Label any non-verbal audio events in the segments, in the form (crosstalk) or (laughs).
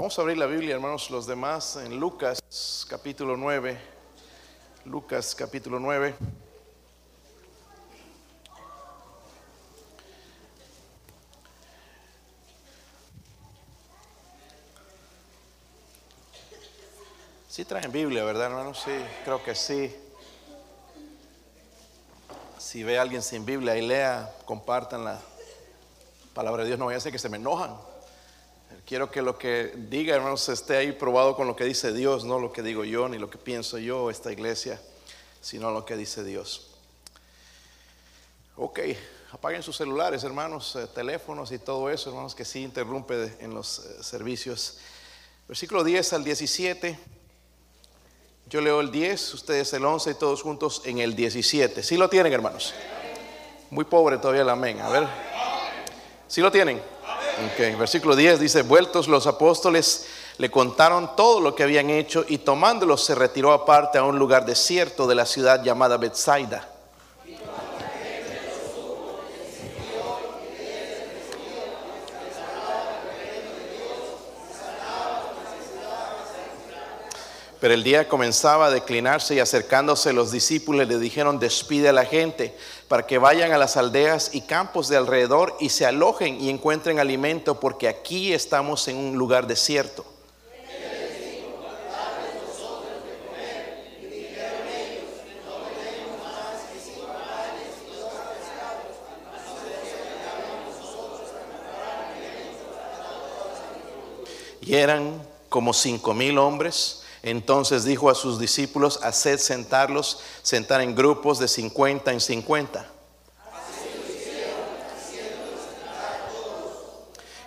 Vamos a abrir la Biblia, hermanos, los demás, en Lucas capítulo 9. Lucas capítulo 9. Sí traen Biblia, ¿verdad, hermanos? Sí, creo que sí. Si ve a alguien sin Biblia y lea, compartan la palabra de Dios. No vaya a ser que se me enojan. Quiero que lo que diga, hermanos, esté ahí probado con lo que dice Dios, no lo que digo yo, ni lo que pienso yo, esta iglesia, sino lo que dice Dios. Ok, apaguen sus celulares, hermanos, eh, teléfonos y todo eso, hermanos, que sí interrumpe en los eh, servicios. Versículo 10 al 17. Yo leo el 10, ustedes el 11 y todos juntos en el 17. ¿Sí lo tienen, hermanos? Muy pobre todavía el amén. A ver. ¿Sí lo tienen? Ok, versículo 10 dice, vueltos los apóstoles le contaron todo lo que habían hecho y tomándolos se retiró aparte a un lugar desierto de la ciudad llamada Bethsaida. Pero el día comenzaba a declinarse y acercándose los discípulos le dijeron, despide a la gente para que vayan a las aldeas y campos de alrededor y se alojen y encuentren alimento porque aquí estamos en un lugar desierto. Y eran como cinco mil hombres entonces dijo a sus discípulos, haced sentarlos, sentar en grupos de 50 en 50.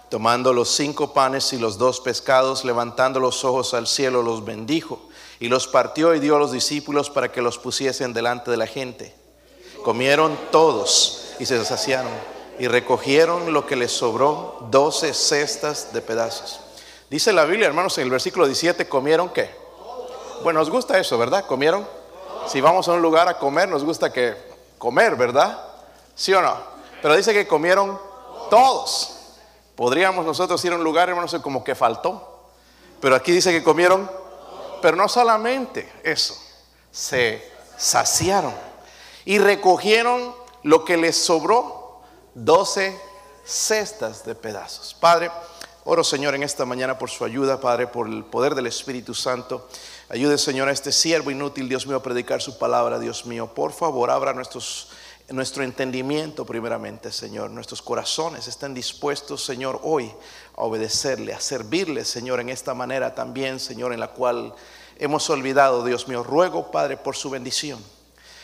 Tomando los cinco panes y los dos pescados, levantando los ojos al cielo, los bendijo y los partió y dio a los discípulos para que los pusiesen delante de la gente. Comieron todos y se saciaron y recogieron lo que les sobró, doce cestas de pedazos. Dice la Biblia, hermanos, en el versículo 17, ¿comieron qué? Bueno, nos gusta eso, ¿verdad? ¿Comieron? Si vamos a un lugar a comer, nos gusta que comer, ¿verdad? ¿Sí o no? Pero dice que comieron todos. Podríamos nosotros ir a un lugar, hermanos, como que faltó. Pero aquí dice que comieron, pero no solamente eso, se saciaron y recogieron lo que les sobró, doce cestas de pedazos. Padre, oro Señor en esta mañana por su ayuda, Padre, por el poder del Espíritu Santo. Ayude, Señor, a este siervo inútil, Dios mío, a predicar su palabra, Dios mío. Por favor, abra nuestro entendimiento primeramente, Señor. Nuestros corazones estén dispuestos, Señor, hoy a obedecerle, a servirle, Señor, en esta manera también, Señor, en la cual hemos olvidado, Dios mío. Ruego, Padre, por su bendición.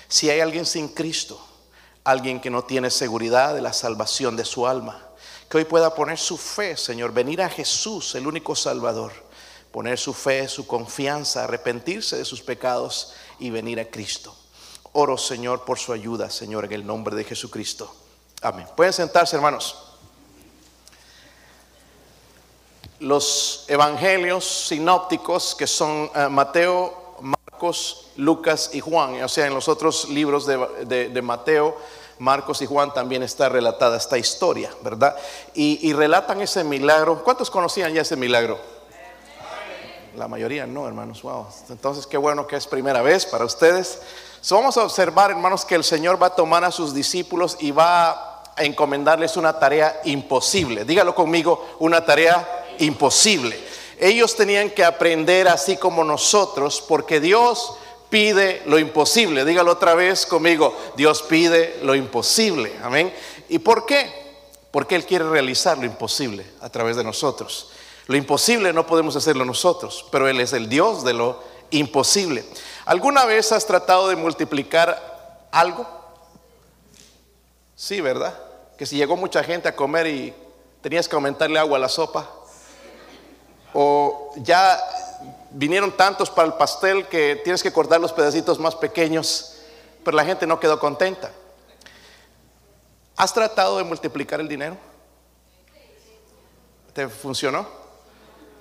Si hay alguien sin Cristo, alguien que no tiene seguridad de la salvación de su alma, que hoy pueda poner su fe, Señor, venir a Jesús, el único Salvador poner su fe, su confianza, arrepentirse de sus pecados y venir a Cristo. Oro, Señor, por su ayuda, Señor, en el nombre de Jesucristo. Amén. Pueden sentarse, hermanos. Los evangelios sinópticos, que son eh, Mateo, Marcos, Lucas y Juan, o sea, en los otros libros de, Mateo, Marcos y Juan también está relatada esta historia, ¿verdad? Y, y relatan ese milagro. ¿Cuántos conocían ya ese milagro? La mayoría no, hermanos. Wow. Entonces, qué bueno que es primera vez para ustedes. vamos a observar, hermanos, que el Señor va a tomar a sus discípulos y va a encomendarles una tarea imposible. Dígalo conmigo, una tarea imposible. Ellos tenían que aprender así como nosotros, porque Dios pide lo imposible. Dígalo otra vez conmigo, Dios pide lo imposible. Amén. ¿Y por qué? Porque Él quiere realizar lo imposible a través de nosotros. Lo imposible no podemos hacerlo nosotros, pero Él es el Dios de lo imposible. ¿Alguna vez has tratado de multiplicar algo? Sí, ¿verdad? Que si llegó mucha gente a comer y tenías que aumentarle agua a la sopa. O ya vinieron tantos para el pastel que tienes que cortar los pedacitos más pequeños, pero la gente no quedó contenta. ¿Has tratado de multiplicar el dinero? ¿Te funcionó?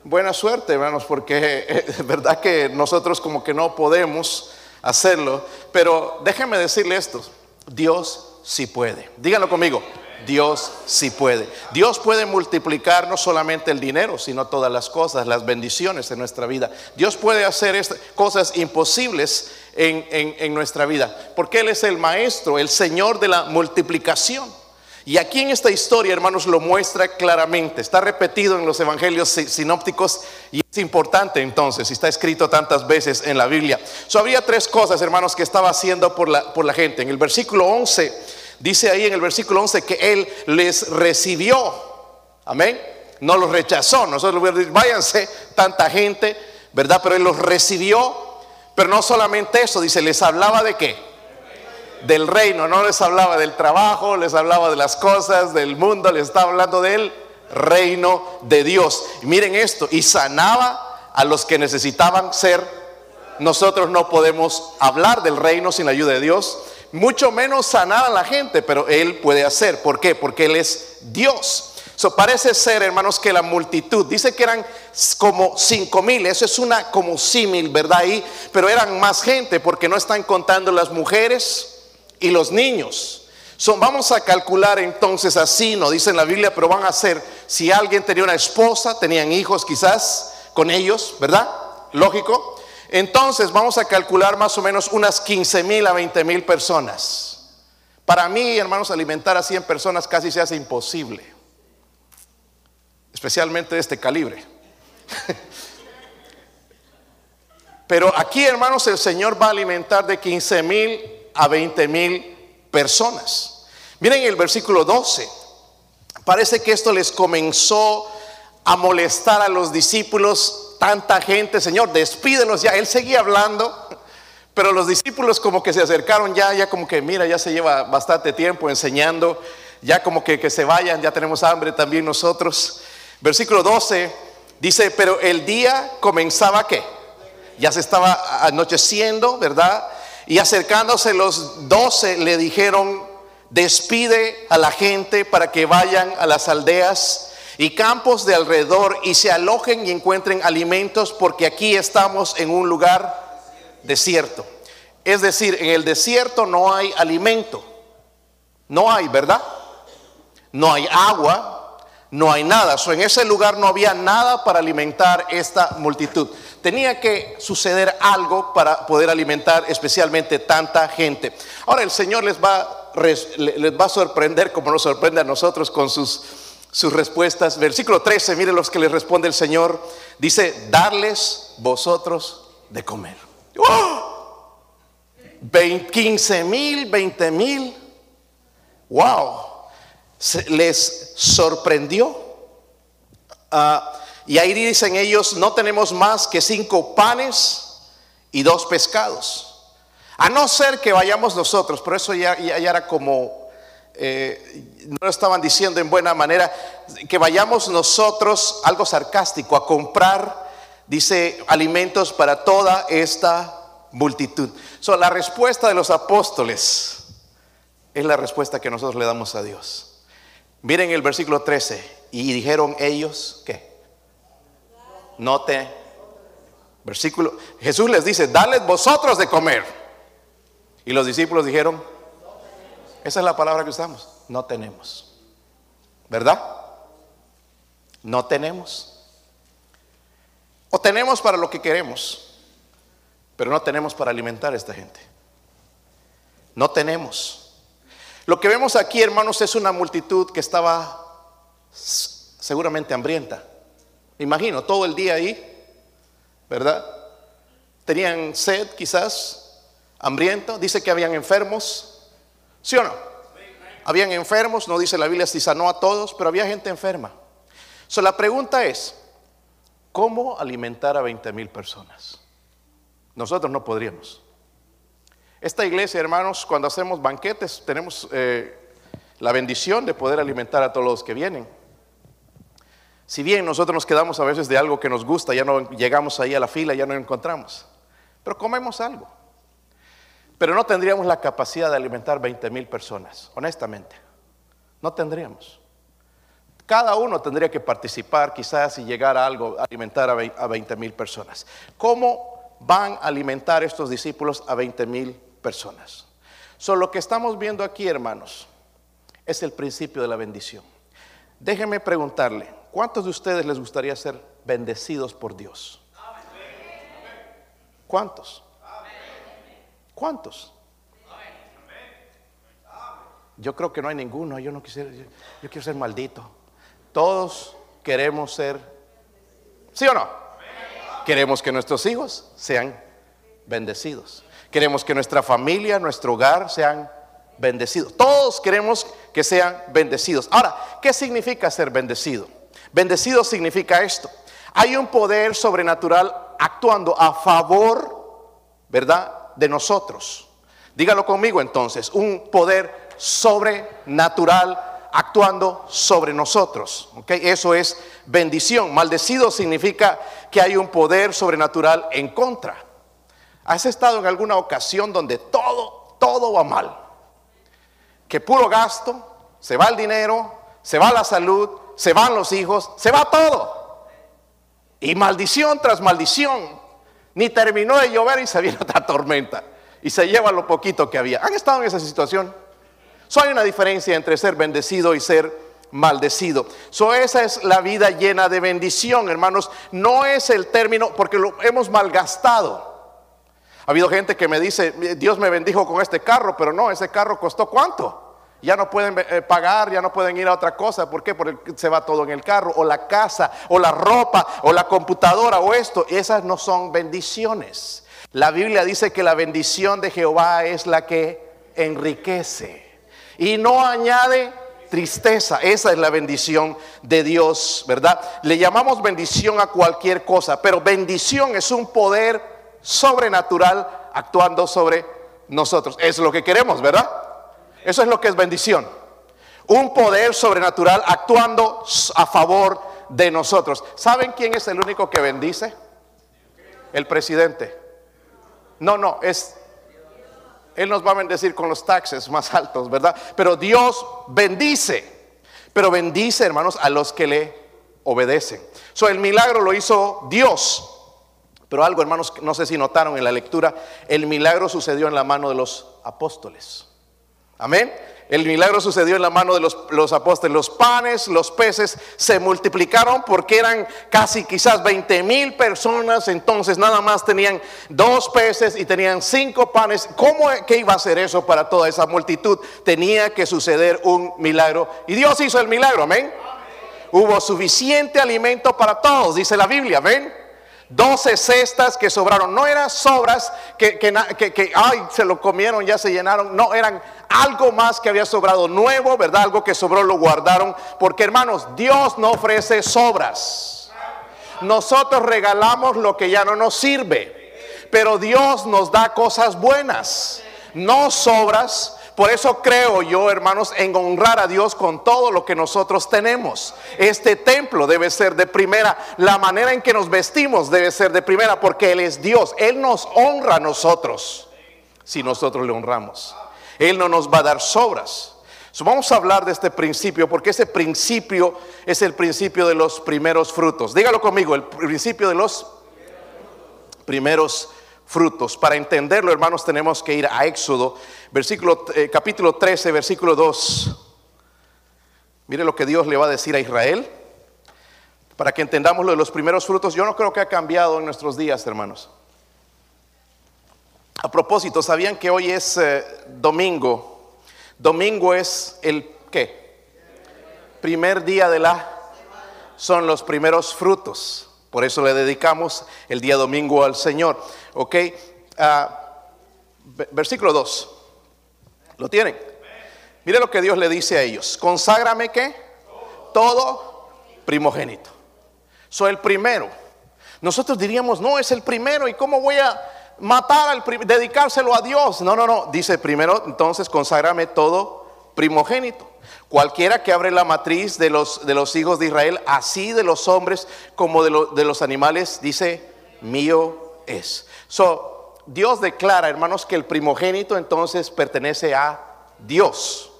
Buena suerte, hermanos, porque (laughs) es verdad que nosotros como que no podemos hacerlo, pero déjenme decirle esto, Dios sí puede. Díganlo conmigo, Dios sí puede. Dios puede multiplicar no solamente el dinero, sino todas las cosas, las bendiciones en nuestra vida. Dios puede hacer cosas imposibles en, en nuestra vida, porque Él es el maestro, el Señor de la multiplicación. Y aquí en esta historia, hermanos, lo muestra claramente. Está repetido en los evangelios sinópticos y es importante entonces, y está escrito tantas veces en la Biblia. So, había tres cosas, hermanos, que estaba haciendo por la, gente. En el versículo 11, dice ahí en el versículo 11 que Él les recibió. Amén. No los rechazó. Nosotros le decir, váyanse, tanta gente, ¿verdad? Pero Él los recibió. Pero no solamente eso, dice, les hablaba de qué? Del reino, no les hablaba del trabajo, les hablaba de las cosas del mundo, les estaba hablando del reino de Dios. Miren esto, y sanaba a los que necesitaban ser. Nosotros no podemos hablar del reino sin la ayuda de Dios, mucho menos sanar a la gente, pero Él puede hacer. ¿Por qué? Porque Él es Dios. So, parece ser, hermanos, que la multitud, dice que eran como cinco mil, eso es una como símil, ¿verdad? Ahí, pero eran más gente porque no están contando las mujeres, y los niños. Son, vamos a calcular entonces así, no dice en la Biblia, pero van a ser, si alguien tenía una esposa, tenían hijos quizás con ellos, ¿verdad? Lógico. Entonces vamos a calcular más o menos unas 15 mil a 20 mil personas. Para mí, hermanos, alimentar a 100 personas casi se hace imposible. Especialmente de este calibre. (laughs) Pero aquí, hermanos, el Señor va a alimentar de 15 mil a 20 mil personas. Miren el versículo 12. Parece que esto les comenzó a molestar a los discípulos, tanta gente, Señor, despídelos ya. Él seguía hablando, pero los discípulos como que se acercaron ya, ya como que, mira, ya se lleva bastante tiempo enseñando, ya como que, que se vayan, ya tenemos hambre también nosotros. Versículo 12 dice, pero el día comenzaba qué? Ya se estaba anocheciendo, ¿verdad? Y acercándose los doce le dijeron, despide a la gente para que vayan a las aldeas y campos de alrededor y se alojen y encuentren alimentos porque aquí estamos en un lugar desierto. Es decir, en el desierto no hay alimento. No hay, ¿verdad? No hay agua, no hay nada. So, en ese lugar no había nada para alimentar esta multitud. Tenía que suceder algo para poder alimentar especialmente tanta gente. Ahora el Señor les va, les va a sorprender como nos sorprende a nosotros con sus, sus respuestas. Versículo 13, miren los que les responde el Señor. Dice, darles vosotros de comer. ¡Oh! 15 mil, 20 mil. Wow. Les sorprendió. Ah, y ahí dicen ellos, no tenemos más que cinco panes y dos pescados. A no ser que vayamos nosotros, pero eso ya, era como, eh, no lo estaban diciendo en buena manera, que vayamos nosotros, algo sarcástico, a comprar, dice, alimentos para toda esta multitud. So, la respuesta de los apóstoles es la respuesta que nosotros le damos a Dios. Miren el versículo 13, y dijeron ellos, ¿qué? Note, versículo, Jesús les dice, dale vosotros de comer. Y los discípulos dijeron, esa es la palabra que usamos, no tenemos. ¿Verdad? No tenemos. O tenemos para lo que queremos, pero no tenemos para alimentar a esta gente. No tenemos. Lo que vemos aquí, hermanos, es una multitud que estaba seguramente hambrienta. Imagino, todo el día ahí, ¿verdad? Tenían sed quizás, hambriento, dice que habían enfermos, ¿sí o no? Habían enfermos, no dice la Biblia si sanó a todos, pero había gente enferma. So, la pregunta es, ¿cómo alimentar a 20 mil personas? Nosotros no podríamos. Esta iglesia, hermanos, cuando hacemos banquetes, tenemos eh, la bendición de poder alimentar a todos los que vienen. Si bien nosotros nos quedamos a veces de algo que nos gusta, ya no llegamos ahí a la fila, ya no encontramos, pero comemos algo. Pero no tendríamos la capacidad de alimentar 20 mil personas, honestamente. No tendríamos. Cada uno tendría que participar quizás y llegar a algo, alimentar a 20 mil personas. ¿Cómo van a alimentar estos discípulos a 20 mil personas? Solo lo que estamos viendo aquí, hermanos, es el principio de la bendición. Déjeme preguntarle, ¿cuántos de ustedes les gustaría ser bendecidos por Dios? ¿Cuántos? ¿Cuántos? Yo creo que no hay ninguno, yo no quisiera, yo quiero ser maldito. Todos queremos ser, ¿sí o no? Queremos que nuestros hijos sean bendecidos. Queremos que nuestra familia, nuestro hogar sean bendecidos. Todos queremos que sean bendecidos. Ahora, ¿qué significa ser bendecido? Bendecido significa esto. Hay un poder sobrenatural actuando a favor, ¿verdad?, de nosotros. Dígalo conmigo entonces, un poder sobrenatural actuando sobre nosotros. ¿ok? Eso es bendición. Maldecido significa que hay un poder sobrenatural en contra. ¿Has estado en alguna ocasión donde todo, todo va mal? Que puro gasto, se va el dinero, se va la salud, se van los hijos, se va todo. Y maldición tras maldición. Ni terminó de llover y se viene otra tormenta. Y se lleva lo poquito que había. ¿Han estado en esa situación? So hay una diferencia entre ser bendecido y ser maldecido. So esa es la vida llena de bendición, hermanos. No es el término porque lo hemos malgastado. Ha habido gente que me dice, Dios me bendijo con este carro, pero no, ese carro costó cuánto. Ya no pueden eh, pagar, ya no pueden ir a otra cosa. ¿Por qué? Porque se va todo en el carro, o la casa, o la ropa, o la computadora, o esto. Esas no son bendiciones. La Biblia dice que la bendición de Jehová es la que enriquece y no añade tristeza. Esa es la bendición de Dios, ¿verdad? Le llamamos bendición a cualquier cosa, pero bendición es un poder sobrenatural actuando sobre nosotros. Es lo que queremos, ¿verdad? Eso es lo que es bendición. Un poder sobrenatural actuando a favor de nosotros. ¿Saben quién es el único que bendice? El presidente. No, no, es él nos va a bendecir con los taxes más altos, ¿verdad? Pero Dios bendice. Pero bendice, hermanos, a los que le obedecen. So, el milagro lo hizo Dios. Pero algo, hermanos, no sé si notaron en la lectura, el milagro sucedió en la mano de los apóstoles. Amén. El milagro sucedió en la mano de los, apóstoles. Los panes, los peces se multiplicaron porque eran casi quizás 20 mil personas. Entonces nada más tenían dos peces y tenían cinco panes. ¿Cómo que iba a ser eso para toda esa multitud? Tenía que suceder un milagro. Y Dios hizo el milagro, amén. Hubo suficiente alimento para todos, dice la Biblia, amén. 12 cestas que sobraron. No eran sobras que, que, ay, se lo comieron, ya se llenaron. No, eran algo más que había sobrado nuevo, ¿verdad? Algo que sobró lo guardaron. Porque hermanos, Dios no ofrece sobras. Nosotros regalamos lo que ya no nos sirve. Pero Dios nos da cosas buenas, no sobras por eso creo yo, hermanos, en honrar a Dios con todo lo que nosotros tenemos. Este templo debe ser de primera. La manera en que nos vestimos debe ser de primera porque Él es Dios. Él nos honra a nosotros si nosotros le honramos. Él no nos va a dar sobras. vamos a hablar de este principio porque ese principio es el principio de los primeros frutos. Dígalo conmigo, el principio de los primeros frutos. Para entenderlo, hermanos, tenemos que ir a Éxodo, versículo, eh, capítulo 13, versículo 2. Mire lo que Dios le va a decir a Israel. Para que entendamos lo de los primeros frutos, yo no creo que ha cambiado en nuestros días, hermanos. A propósito, ¿sabían que hoy es eh, domingo? Domingo es el ¿qué? Primer día de la son los primeros frutos. Por eso le dedicamos el día domingo al Señor. ¿Ok? Ah, versículo 2. ¿Lo tienen? Mire lo que Dios le dice a ellos. Conságrame que todo primogénito. Soy el primero. Nosotros diríamos, no, es el primero. ¿Y cómo voy a matar al dedicárselo a Dios? No, no, no. Dice primero, entonces conságrame todo primogénito. Cualquiera que abre la matriz de los, de los hijos de Israel, así de los hombres como de, de los animales, dice, mío es. So, Dios declara, hermanos, que el primogénito entonces pertenece a Dios.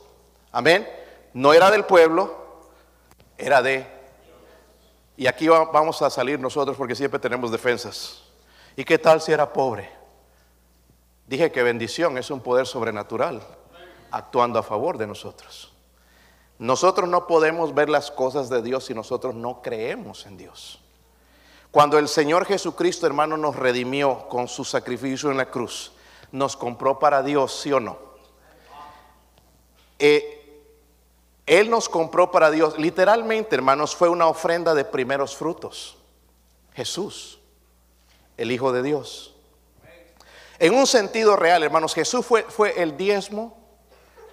Amén. No era del pueblo, era de... Y aquí vamos a salir nosotros porque siempre tenemos defensas. ¿Y qué tal si era pobre? Dije que bendición es un poder sobrenatural actuando a favor de nosotros. Nosotros no podemos ver las cosas de Dios si nosotros no creemos en Dios. Cuando el Señor Jesucristo, hermano, nos redimió con su sacrificio en la cruz, nos compró para Dios, ¿sí o no? Eh, él nos compró para Dios. Literalmente, hermanos, fue una ofrenda de primeros frutos. Jesús, el Hijo de Dios. En un sentido real, hermanos, Jesús fue, fue el diezmo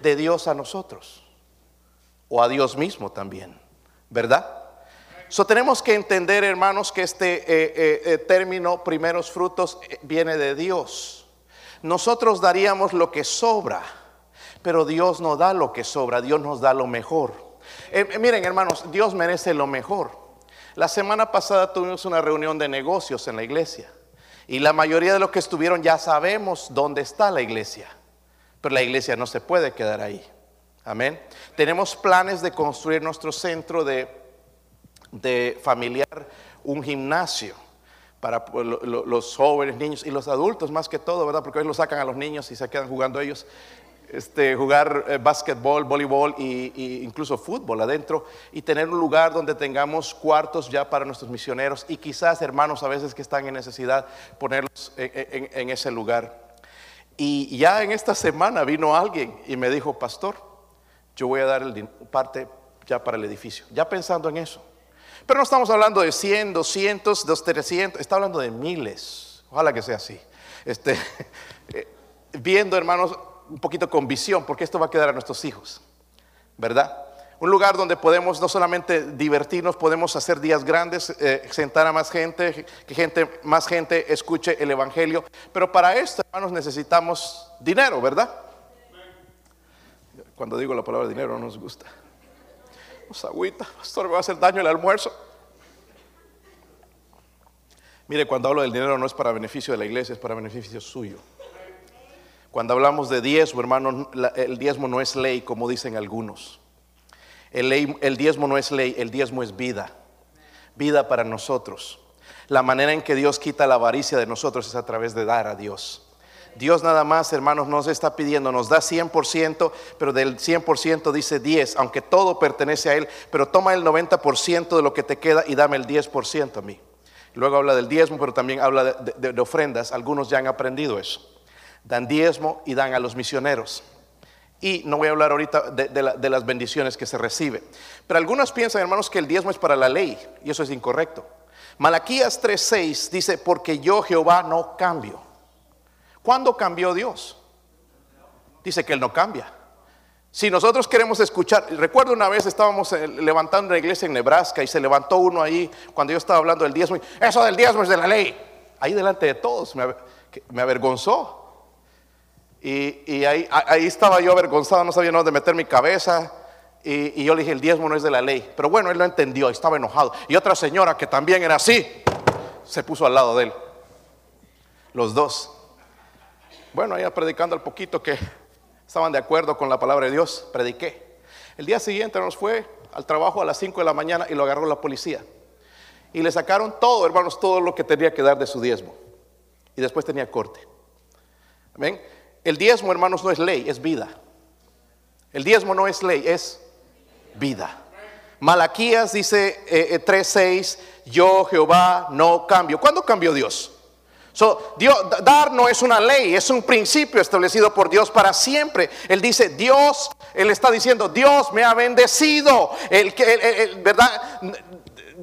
de Dios a nosotros. O a Dios mismo también. ¿Verdad? So, tenemos que entender, hermanos, que este eh, eh, eh, término primeros frutos viene de Dios. Nosotros daríamos lo que sobra, pero Dios no da lo que sobra, Dios nos da lo mejor. miren, hermanos, Dios merece lo mejor. La semana pasada tuvimos una reunión de negocios en la iglesia y la mayoría de los que estuvieron ya sabemos dónde está la iglesia, la iglesia no se puede quedar ahí. Amén. Tenemos planes de construir nuestro centro de de familiar un gimnasio para los jóvenes, niños y los adultos más que todo, ¿verdad? Porque hoy lo sacan a los niños y se quedan jugando ellos. Este, jugar eh, básquetbol, voleibol e incluso fútbol adentro y tener un lugar donde tengamos cuartos ya para nuestros misioneros y quizás hermanos a veces que están en necesidad ponerlos en ese lugar. Y ya en esta semana vino alguien y me dijo, pastor, yo voy a dar el, parte ya para el edificio, ya pensando en eso. Pero no estamos hablando de 100, 200, 300, está hablando de miles. Ojalá que sea así. Este, (laughs) eh, viendo, hermanos, un poquito con visión, porque esto va a quedar a nuestros hijos, ¿verdad? Un lugar donde podemos no solamente divertirnos, podemos hacer días grandes, eh, sentar a más gente, que gente, más gente escuche el Evangelio. Pero para esto, hermanos, necesitamos dinero, ¿verdad? Cuando digo la palabra dinero no nos gusta. Pues agüita, pastor, me va a hacer daño el almuerzo. Mire, cuando hablo del dinero no es para beneficio de la iglesia, es para beneficio suyo. Cuando hablamos de diezmo, hermano, el diezmo no es ley, como dicen algunos. El, diezmo no es ley, el diezmo es vida. Vida para nosotros. La manera en que Dios quita la avaricia de nosotros es a través de dar a Dios. Dios nada más, hermanos, nos está pidiendo, nos da 100%, pero del 100% dice 10, aunque todo pertenece a Él, pero toma el 90% de lo que te queda y dame el 10% a mí. Luego habla del diezmo, pero también habla de, ofrendas. Algunos ya han aprendido eso. Dan diezmo y dan a los misioneros. Y no voy a hablar ahorita de, las bendiciones que se recibe. Pero algunos piensan, hermanos, que el diezmo es para la ley, y eso es incorrecto. Malaquías 3:6 dice, porque yo Jehová no cambio. ¿Cuándo cambió Dios? Dice que Él no cambia. Si nosotros queremos escuchar, recuerdo una vez estábamos eh, levantando una iglesia en Nebraska y se levantó uno ahí cuando yo estaba hablando del diezmo. Eso del diezmo es de la ley. Ahí delante de todos me, avergonzó. Y, ahí, estaba yo avergonzado, no sabía dónde meter mi cabeza. Y, y, yo le dije, el diezmo no es de la ley. Pero bueno, él lo entendió, estaba enojado. Y otra señora que también era así, se puso al lado de él. Los dos. Bueno, ahí predicando al poquito que estaban de acuerdo con la palabra de Dios, prediqué. El día siguiente nos fue al trabajo a las 5 de la mañana y lo agarró la policía. Y le sacaron todo, hermanos, todo lo que tenía que dar de su diezmo. Y después tenía corte. ¿Ven? El diezmo, hermanos, no es ley, es vida. El diezmo no es ley, es vida. Malaquías dice 3:6, eh, eh, yo Jehová no cambio. ¿Cuándo cambió Dios? Dios, dar no es una ley, es un principio establecido por Dios para siempre. Él dice, Dios, Él está diciendo, Dios me ha bendecido. El, ¿Verdad?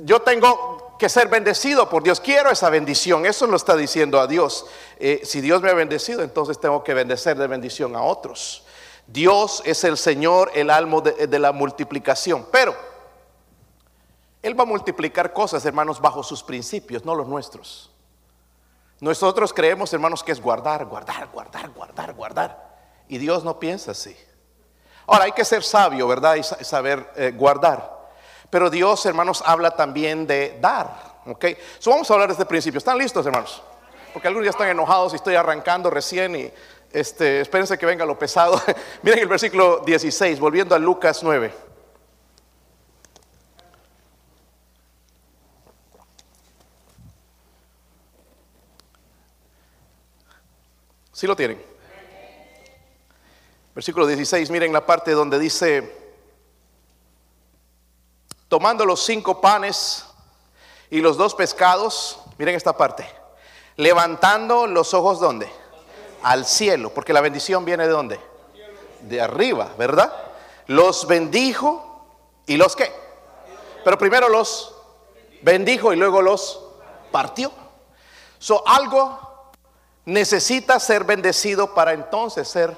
Yo tengo que ser bendecido por Dios. Quiero esa bendición. Eso lo está diciendo a Dios. Eh, si Dios me ha bendecido, entonces tengo que bendecer de bendición a otros. Dios es el Señor, el alma de, la multiplicación. Pero Él va a multiplicar cosas, hermanos, bajo sus principios, no los nuestros. Nosotros creemos, hermanos, que es guardar, guardar, guardar, guardar, guardar. Y Dios no piensa así. Ahora, hay que ser sabio, ¿verdad? Y saber eh, guardar. Pero Dios, hermanos, habla también de dar. ¿Ok? So vamos a hablar de este principio. ¿Están listos, hermanos? Porque algunos ya están enojados y estoy arrancando recién y este, espérense que venga lo pesado. (laughs) Miren el versículo 16, volviendo a Lucas 9. ¿Sí lo tienen? Versículo 16, miren la parte donde dice, tomando los cinco panes y los dos pescados, miren esta parte, levantando los ojos ¿dónde? Al cielo, porque la bendición viene de dónde? De arriba, ¿verdad? Los bendijo y los qué? Pero primero los bendijo y luego los partió. So, algo necesita ser bendecido para entonces ser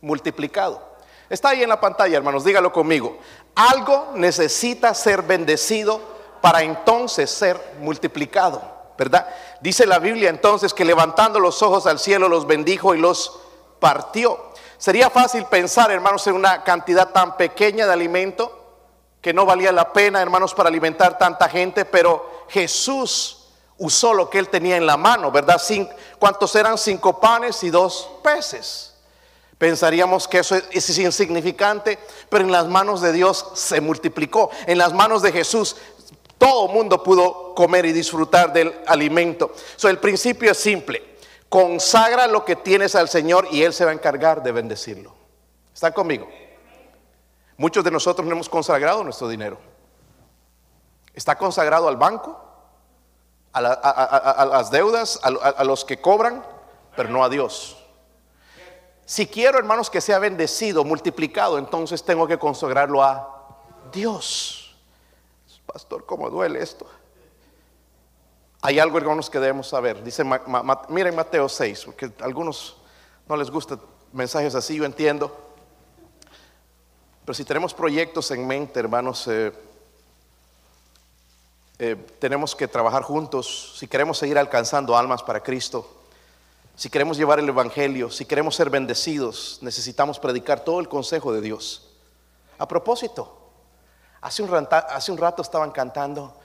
multiplicado. Está ahí en la pantalla, hermanos, dígalo conmigo. Algo necesita ser bendecido para entonces ser multiplicado, ¿verdad? Dice la Biblia entonces que levantando los ojos al cielo los bendijo y los partió. Sería fácil pensar, hermanos, en una cantidad tan pequeña de alimento que no valía la pena, hermanos, para alimentar tanta gente, pero Jesús usó lo que él tenía en la mano, ¿verdad? ¿Cuántos eran? Cinco panes y dos peces. Pensaríamos que eso es insignificante, pero en las manos de Dios se multiplicó. En las manos de Jesús todo mundo pudo comer y disfrutar del alimento. So, el principio es simple. Consagra lo que tienes al Señor y Él se va a encargar de bendecirlo. ¿Están conmigo? Muchos de nosotros no hemos consagrado nuestro dinero. Está consagrado al banco, a, las deudas, a los que cobran, pero no a Dios. Si quiero, hermanos, que sea bendecido, multiplicado, entonces tengo que consagrarlo a Dios. Pastor, ¿cómo duele esto? Hay algo, hermanos, que debemos saber. Dice, miren Mateo 6, porque a algunos no les gustan mensajes así, yo entiendo. Pero si tenemos proyectos en mente, hermanos, eh, eh, tenemos que trabajar juntos. Si queremos seguir alcanzando almas para Cristo, si queremos llevar el Evangelio, si queremos ser bendecidos, necesitamos predicar todo el consejo de Dios. A propósito, hace un, rato, hace un rato estaban cantando,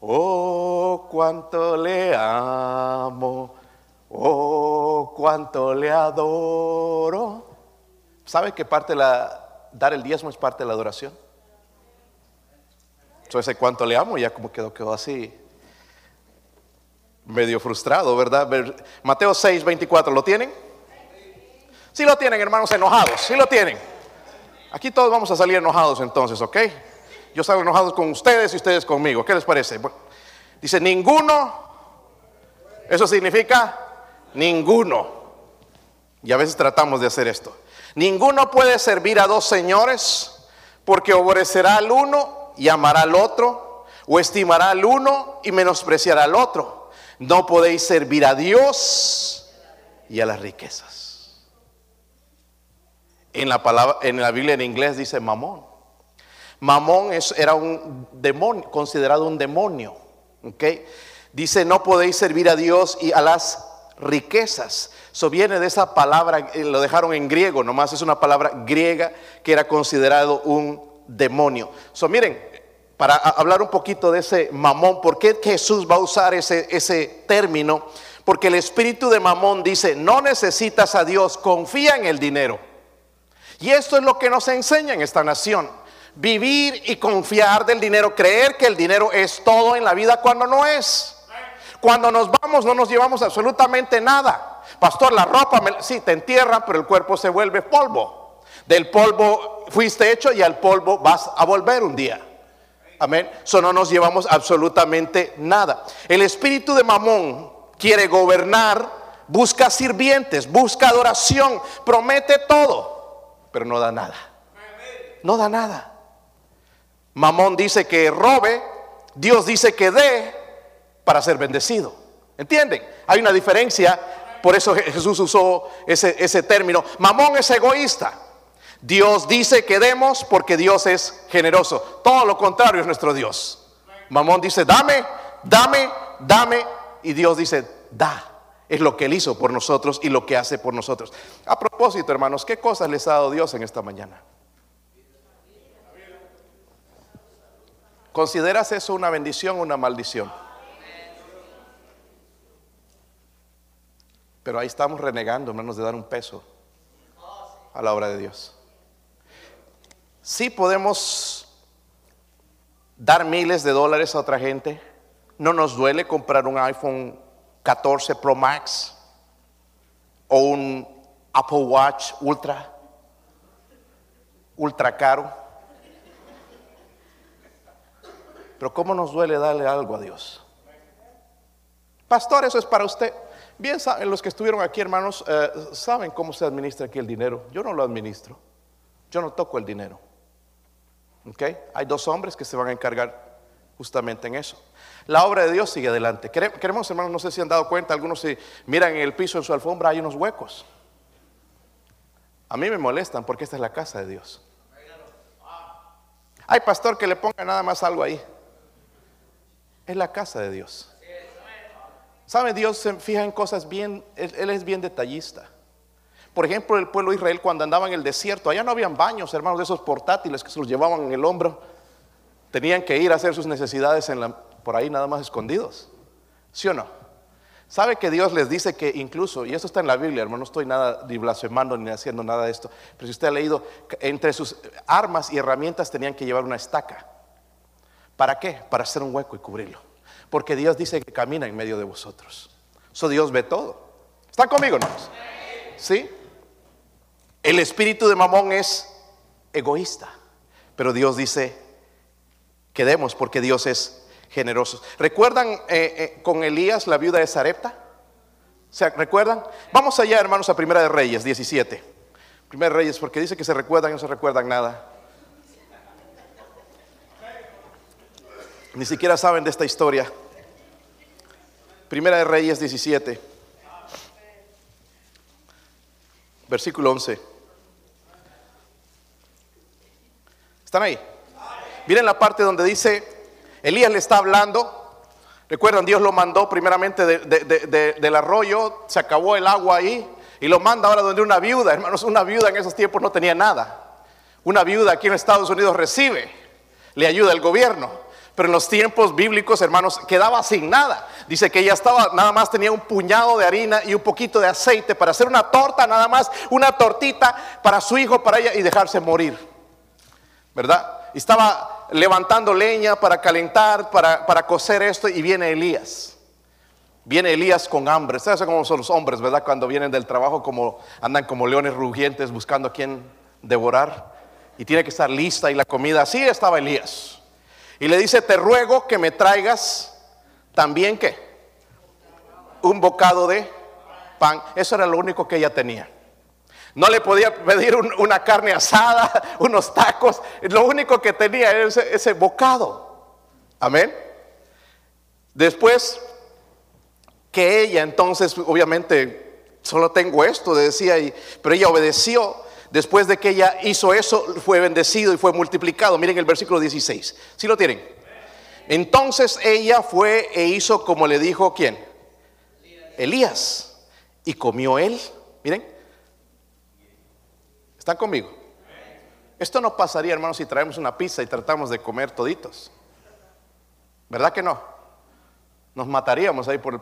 oh, cuánto le amo, oh, cuánto le adoro. ¿Sabe que parte de la, dar el diezmo es parte de la adoración? Entonces, cuánto le amo ya como quedó, quedó así medio frustrado, ¿verdad? Mateo 6, 24, ¿lo tienen? Sí lo tienen, hermanos, enojados, sí lo tienen. Aquí todos vamos a salir enojados entonces, ¿ok? Yo salgo enojado con ustedes y ustedes conmigo. ¿Qué les parece? dice, ninguno, eso significa ninguno. Y a veces tratamos de hacer esto. Ninguno puede servir a dos señores porque aborrecerá al uno y amará al otro, o estimará al uno y menospreciará al otro. No podéis servir a Dios y a las riquezas. En la, palabra, en la Biblia en inglés dice mamón. Mamón es, era un demonio, considerado un demonio. ¿okay? Dice, no podéis servir a Dios y a las riquezas. Eso viene de esa palabra, eh, lo dejaron en griego, nomás es una palabra griega que era considerado un demonio. So, miren, para hablar un poquito de ese mamón. ¿Por qué Jesús va a usar ese, ese término? Porque el espíritu de mamón dice, no necesitas a Dios, confía en el dinero. Y esto es lo que nos enseña en esta nación. Vivir y confiar del dinero, creer que el dinero es todo en la vida cuando no es. Cuando nos vamos no nos llevamos absolutamente nada. Pastor, la ropa, sí, te entierra, pero el cuerpo se vuelve polvo. Del polvo fuiste hecho y al polvo vas a volver un día. Amén. Eso no nos llevamos absolutamente nada. El espíritu de Mamón quiere gobernar, busca sirvientes, busca adoración, promete todo, pero no da nada. No da nada. Mamón dice que robe, Dios dice que dé para ser bendecido. ¿Entienden? Hay una diferencia, por eso Jesús usó ese, ese término. Mamón es egoísta. Dios dice que demos porque Dios es generoso. Todo lo contrario es nuestro Dios. Mamón dice, dame, dame, dame. Y Dios dice, da. Es lo que Él hizo por nosotros y lo que hace por nosotros. A propósito, hermanos, ¿qué cosas les ha dado Dios en esta mañana? ¿Consideras eso una bendición o una maldición? Pero ahí estamos renegando, menos de dar un peso a la obra de Dios. Sí podemos dar miles de dólares a otra gente. No nos duele comprar un iPhone 14 Pro Max o un Apple Watch Ultra, ultra caro. Pero ¿cómo nos duele darle algo a Dios? Pastor, eso es para usted. Bien, los que estuvieron aquí, hermanos, eh, saben cómo se administra aquí el dinero. Yo no lo administro. Yo no toco el dinero. ¿Ok? Hay dos hombres que se van a encargar justamente en eso. La obra de Dios sigue adelante. Queremos, hermanos, no sé si han dado cuenta, algunos si miran en el piso en su alfombra hay unos huecos. A mí me molestan porque esta es la casa de Dios. Hay pastor que le ponga nada más algo ahí. Es la casa de Dios. ¿Sabe? Dios se fija en cosas bien, él, es bien detallista. Por ejemplo, el pueblo de Israel cuando andaba en el desierto, allá no habían baños, hermanos, de esos portátiles que se los llevaban en el hombro. Tenían que ir a hacer sus necesidades por ahí nada más escondidos. ¿Sí o no? ¿Sabe que Dios les dice que incluso, y eso está en la Biblia, hermano, no estoy nada ni blasfemando ni haciendo nada de esto, pero si usted ha leído, entre sus armas y herramientas tenían que llevar una estaca. ¿Para qué? Para hacer un hueco y cubrirlo. Porque Dios dice que camina en medio de vosotros. Eso Dios ve todo. ¿Están conmigo, hermanos? ¿Sí? El espíritu de Mamón es egoísta, pero Dios dice que demos porque Dios es generoso. ¿Recuerdan eh, eh, con Elías la viuda de Zarepta? ¿Se recuerdan? Vamos allá, hermanos, a Primera de Reyes 17. Primera de Reyes, porque dice que se recuerdan y no se recuerdan nada. Ni siquiera saben de esta historia. Primera de Reyes 17, versículo 11. ¿Están ahí? Miren la parte donde dice, Elías le está hablando. Recuerdan, Dios lo mandó primeramente del arroyo, se acabó el agua ahí y lo manda ahora donde una viuda. Hermanos, una viuda en esos tiempos no tenía nada. Una viuda aquí en Estados Unidos recibe, le ayuda el gobierno. Pero en los tiempos bíblicos, hermanos, quedaba sin nada. Dice que ella estaba, nada más tenía un puñado de harina y un poquito de aceite para hacer una torta, nada más, una tortita para su hijo, para ella y dejarse morir. ¿Verdad? Estaba levantando leña para calentar, para, para cocer esto y viene Elías. Viene Elías con hambre. Ustedes saben cómo son los hombres, ¿verdad? Cuando vienen del trabajo, como andan como leones rugientes buscando a quien devorar. Y tiene que estar lista y la comida. Así estaba Elías. Y le dice, te ruego que me traigas también qué? Un bocado de pan. Eso era lo único que ella tenía. No le podía pedir una carne asada, (laughs) unos tacos. Lo único que tenía era ese, bocado. Amén. Después que ella entonces, obviamente, solo tengo esto, decía, y, pero ella obedeció después de que ella hizo eso, fue bendecido y fue multiplicado. Miren el versículo 16. ¿Sí lo tienen? Entonces ella fue e hizo como le dijo quién? Elías. Y comió él. Miren. ¿Están conmigo? Esto no pasaría, hermanos, si traemos una pizza y tratamos de comer toditos. ¿Verdad que no? Nos mataríamos ahí por el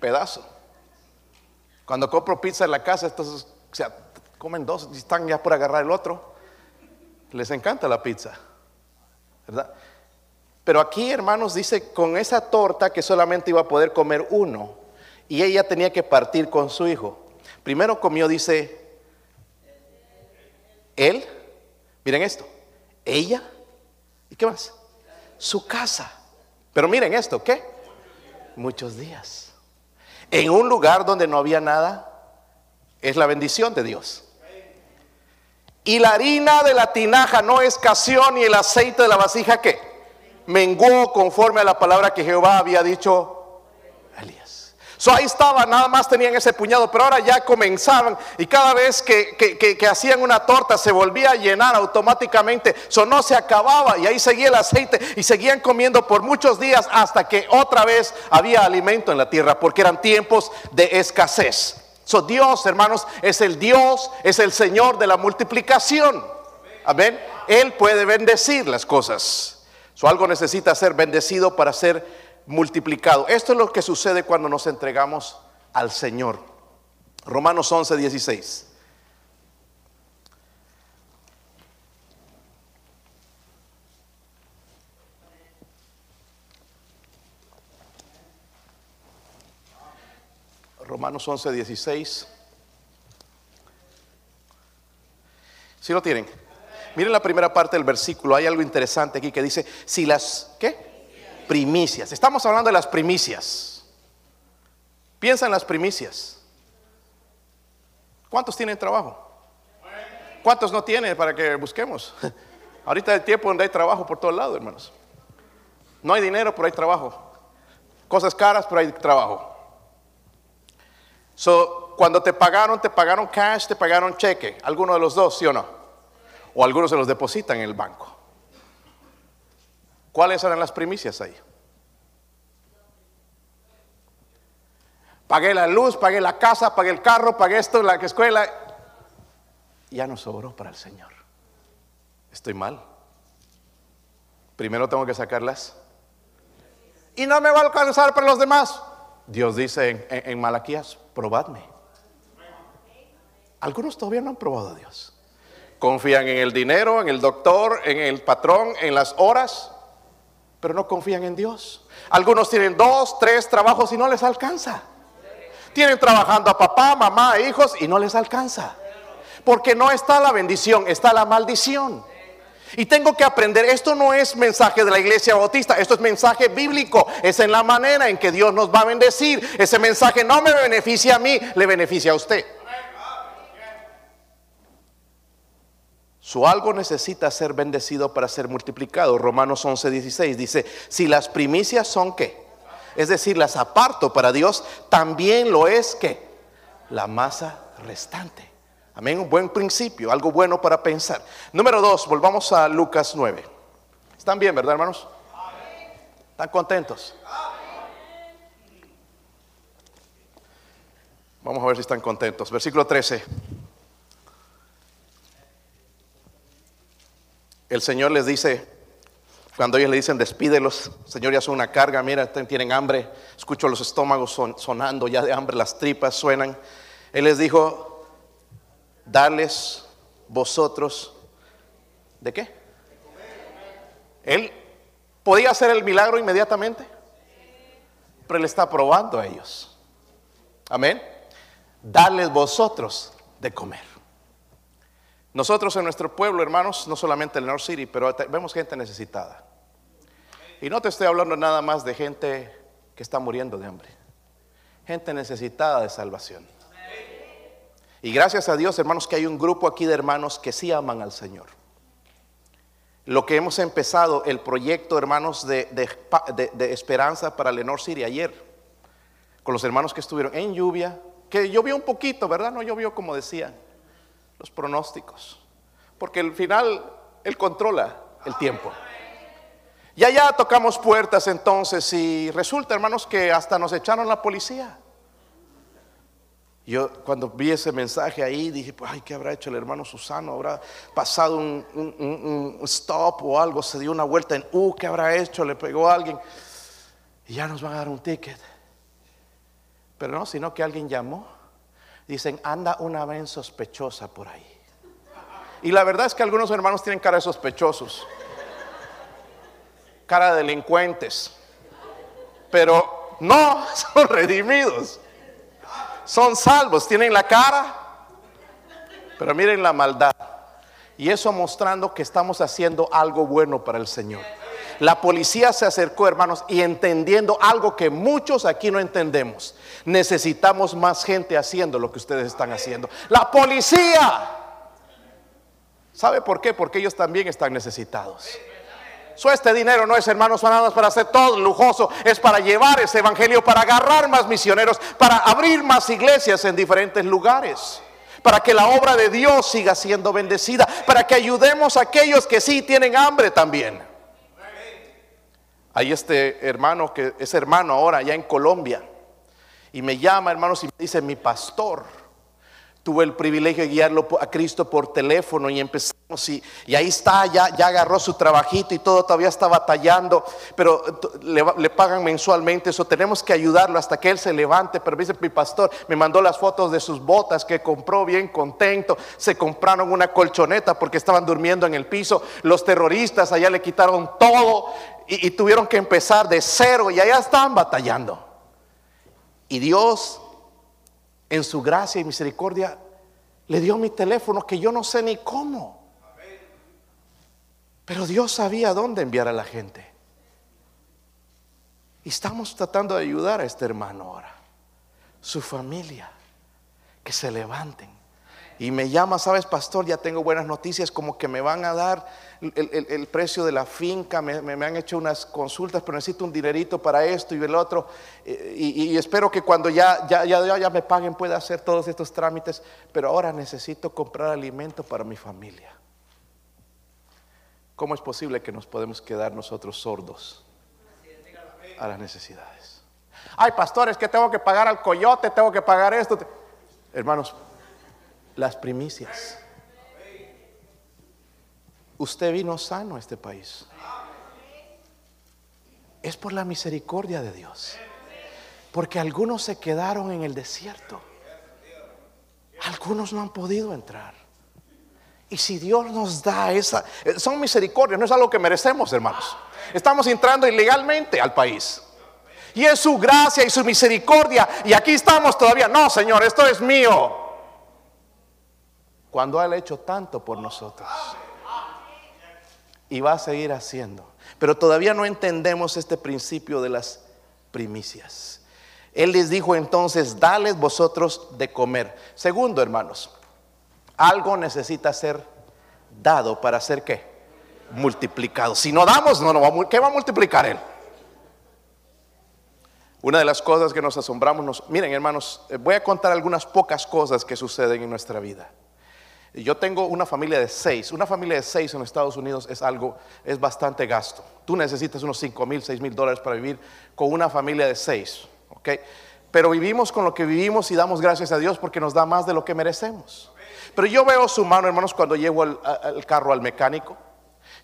pedazo. Cuando compro pizza en la casa, esto o sea, comen dos están ya por agarrar el otro. Les encanta la pizza, ¿verdad? Pero aquí, hermanos, dice con esa torta que solamente iba a poder comer uno y ella tenía que partir con su hijo. Primero comió, dice, él, miren esto, ella, ¿y qué más? Su casa. Pero miren esto, ¿qué? Muchos días. En un lugar donde no había nada, es la bendición de Dios. Y la harina de la tinaja no escaseó ni el aceite de la vasija que menguó conforme a la palabra que Jehová había dicho a Elías. So ahí estaba, nada más tenían ese puñado, pero ahora ya comenzaban y cada vez que, que, hacían una torta se volvía a llenar automáticamente. So no se acababa y ahí seguía el aceite y seguían comiendo por muchos días hasta que otra vez había alimento en la tierra porque eran tiempos de escasez. So, Dios, hermanos, es el Dios, es el Señor de la multiplicación. Amén. Él puede bendecir las cosas. So, algo necesita ser bendecido para ser multiplicado. Esto es lo que sucede cuando nos entregamos al Señor. Romanos 11, 16. Romanos 11, 16. ¿Sí lo tienen? Miren la primera parte del versículo, hay algo interesante aquí que dice, si las, ¿qué? Primicias. Estamos hablando de las primicias. Piensa en las primicias. ¿Cuántos tienen trabajo? ¿Cuántos no tienen para que busquemos? (laughs) Ahorita el tiempo donde hay trabajo por todos lados, hermanos. No hay dinero, pero hay trabajo. Cosas caras, pero hay trabajo. So, cuando te pagaron, te pagaron cash, te pagaron cheque. Alguno de los dos, ¿sí o no? O algunos se los depositan en el banco. ¿Cuáles eran las primicias ahí? Pagué la luz, pagué la casa, pagué el carro, pagué esto, la escuela. Ya no sobró para el Señor. Estoy mal. Primero tengo que sacarlas. Y no me va a alcanzar para los demás. Dios dice en, Malaquías, probadme. Algunos todavía no han probado a Dios. Confían en el dinero, en el doctor, en el patrón, en las horas, pero no confían en Dios. Algunos tienen dos, tres trabajos y no les alcanza. Tienen trabajando a papá, mamá, hijos y no les alcanza. Porque no está la bendición, está la maldición. Y tengo que aprender, esto no es mensaje de la iglesia bautista, esto es mensaje bíblico, es en la manera en que Dios nos va a bendecir. Ese mensaje no me beneficia a mí, le beneficia a usted. Su algo necesita ser bendecido para ser multiplicado. Romanos 11, 16 dice, si las primicias son qué? Es decir, las aparto para Dios, también lo es que la masa restante. Amén, un buen principio, algo bueno para pensar. Número dos, volvamos a Lucas 9. ¿Están bien, verdad, hermanos? ¿Están contentos? Vamos a ver si están contentos. Versículo 13. El Señor les dice, cuando ellos le dicen despídelos, Señor, ya son una carga, mira, tienen hambre, escucho los estómagos sonando ya de hambre, las tripas suenan. Él les dijo, darles vosotros, ¿de qué? Él podía hacer el milagro inmediatamente, pero él está probando a ellos. Amén. Darles vosotros de comer. Nosotros en nuestro pueblo, hermanos, no solamente en el North City, pero vemos gente necesitada. Y no te estoy hablando nada más de gente que está muriendo de hambre. Gente necesitada de salvación. Y gracias a Dios, hermanos, que hay un grupo aquí de hermanos que sí aman al Señor. Lo que hemos empezado, el proyecto, hermanos, de, esperanza para Lenor City ayer, con los hermanos que estuvieron en lluvia, que llovió un poquito, ¿verdad? No llovió como decían los pronósticos, porque al final Él controla el tiempo. Y allá tocamos puertas entonces y resulta, hermanos, que hasta nos echaron la policía. Yo cuando vi ese mensaje ahí dije, pues, ay, ¿qué habrá hecho el hermano Susano? ¿Habrá pasado un, stop o algo? ¿Se dio una vuelta en U? ¿Qué habrá hecho? ¿Le pegó a alguien? Y ya nos van a dar un ticket. Pero no, sino que alguien llamó. Dicen, anda una vez sospechosa por ahí. Y la verdad es que algunos hermanos tienen cara de sospechosos. Cara de delincuentes. Pero no, (laughs) son redimidos son salvos, tienen la cara, pero miren la maldad. Y eso mostrando que estamos haciendo algo bueno para el Señor. La policía se acercó, hermanos, y entendiendo algo que muchos aquí no entendemos. Necesitamos más gente haciendo lo que ustedes están haciendo. La policía. ¿Sabe por qué? Porque ellos también están necesitados este dinero no es, hermanos, para hacer todo lujoso, es para llevar ese evangelio, para agarrar más misioneros, para abrir más iglesias en diferentes lugares, para que la obra de Dios siga siendo bendecida, para que ayudemos a aquellos que sí tienen hambre también. Hay este hermano que es hermano ahora allá en Colombia. Y me llama, hermanos, y me dice, mi pastor Tuve el privilegio de guiarlo a Cristo por teléfono y empezamos y, y ahí está, ya, ya, agarró su trabajito y todo, todavía está batallando, pero le, pagan mensualmente, eso tenemos que ayudarlo hasta que él se levante. Pero dice mi pastor, me mandó las fotos de sus botas que compró bien contento, se compraron una colchoneta porque estaban durmiendo en el piso, los terroristas allá le quitaron todo y, y tuvieron que empezar de cero y allá están batallando. Y Dios en su gracia y misericordia, le dio mi teléfono que yo no sé ni cómo. Pero Dios sabía dónde enviar a la gente. Y estamos tratando de ayudar a este hermano ahora, su familia, que se levanten. Y me llama, sabes, pastor, ya tengo buenas noticias, como que me van a dar el, precio de la finca, me, han hecho unas consultas, pero necesito un dinerito para esto y el otro. Eh, y, espero que cuando ya, ya, ya, ya me paguen pueda hacer todos estos trámites, pero ahora necesito comprar alimento para mi familia. ¿Cómo es posible que nos podemos quedar nosotros sordos a las necesidades? Ay, pastores, que tengo que pagar al coyote, tengo que pagar esto. Hermanos, las primicias. Usted vino sano a este país. Es por la misericordia de Dios. Porque algunos se quedaron en el desierto. Algunos no han podido entrar. Y si Dios nos da esa, son misericordias, no es algo que merecemos, hermanos. Estamos entrando ilegalmente al país. Y es su gracia y su misericordia. Y aquí estamos todavía. No, Señor, esto es mío. Cuando Él ha hecho tanto por nosotros. Y va a seguir haciendo. Pero todavía no entendemos este principio de las primicias. Él les dijo entonces, dales vosotros de comer. Segundo, hermanos, algo necesita ser dado para ser qué? Multiplicado. Si no damos, no, no, ¿qué va a multiplicar Él? Una de las cosas que nos asombramos, miren hermanos, eh, voy a contar algunas pocas cosas que suceden en nuestra vida. Yo tengo una familia de seis. Una familia de seis en Estados Unidos es algo, es bastante gasto. Tú necesitas unos 5 mil, 6 mil dólares para vivir con una familia de seis. ¿ok? Pero vivimos con lo que vivimos y damos gracias a Dios porque nos da más de lo que merecemos. Pero yo veo su mano, hermanos, cuando llevo el, carro al mecánico.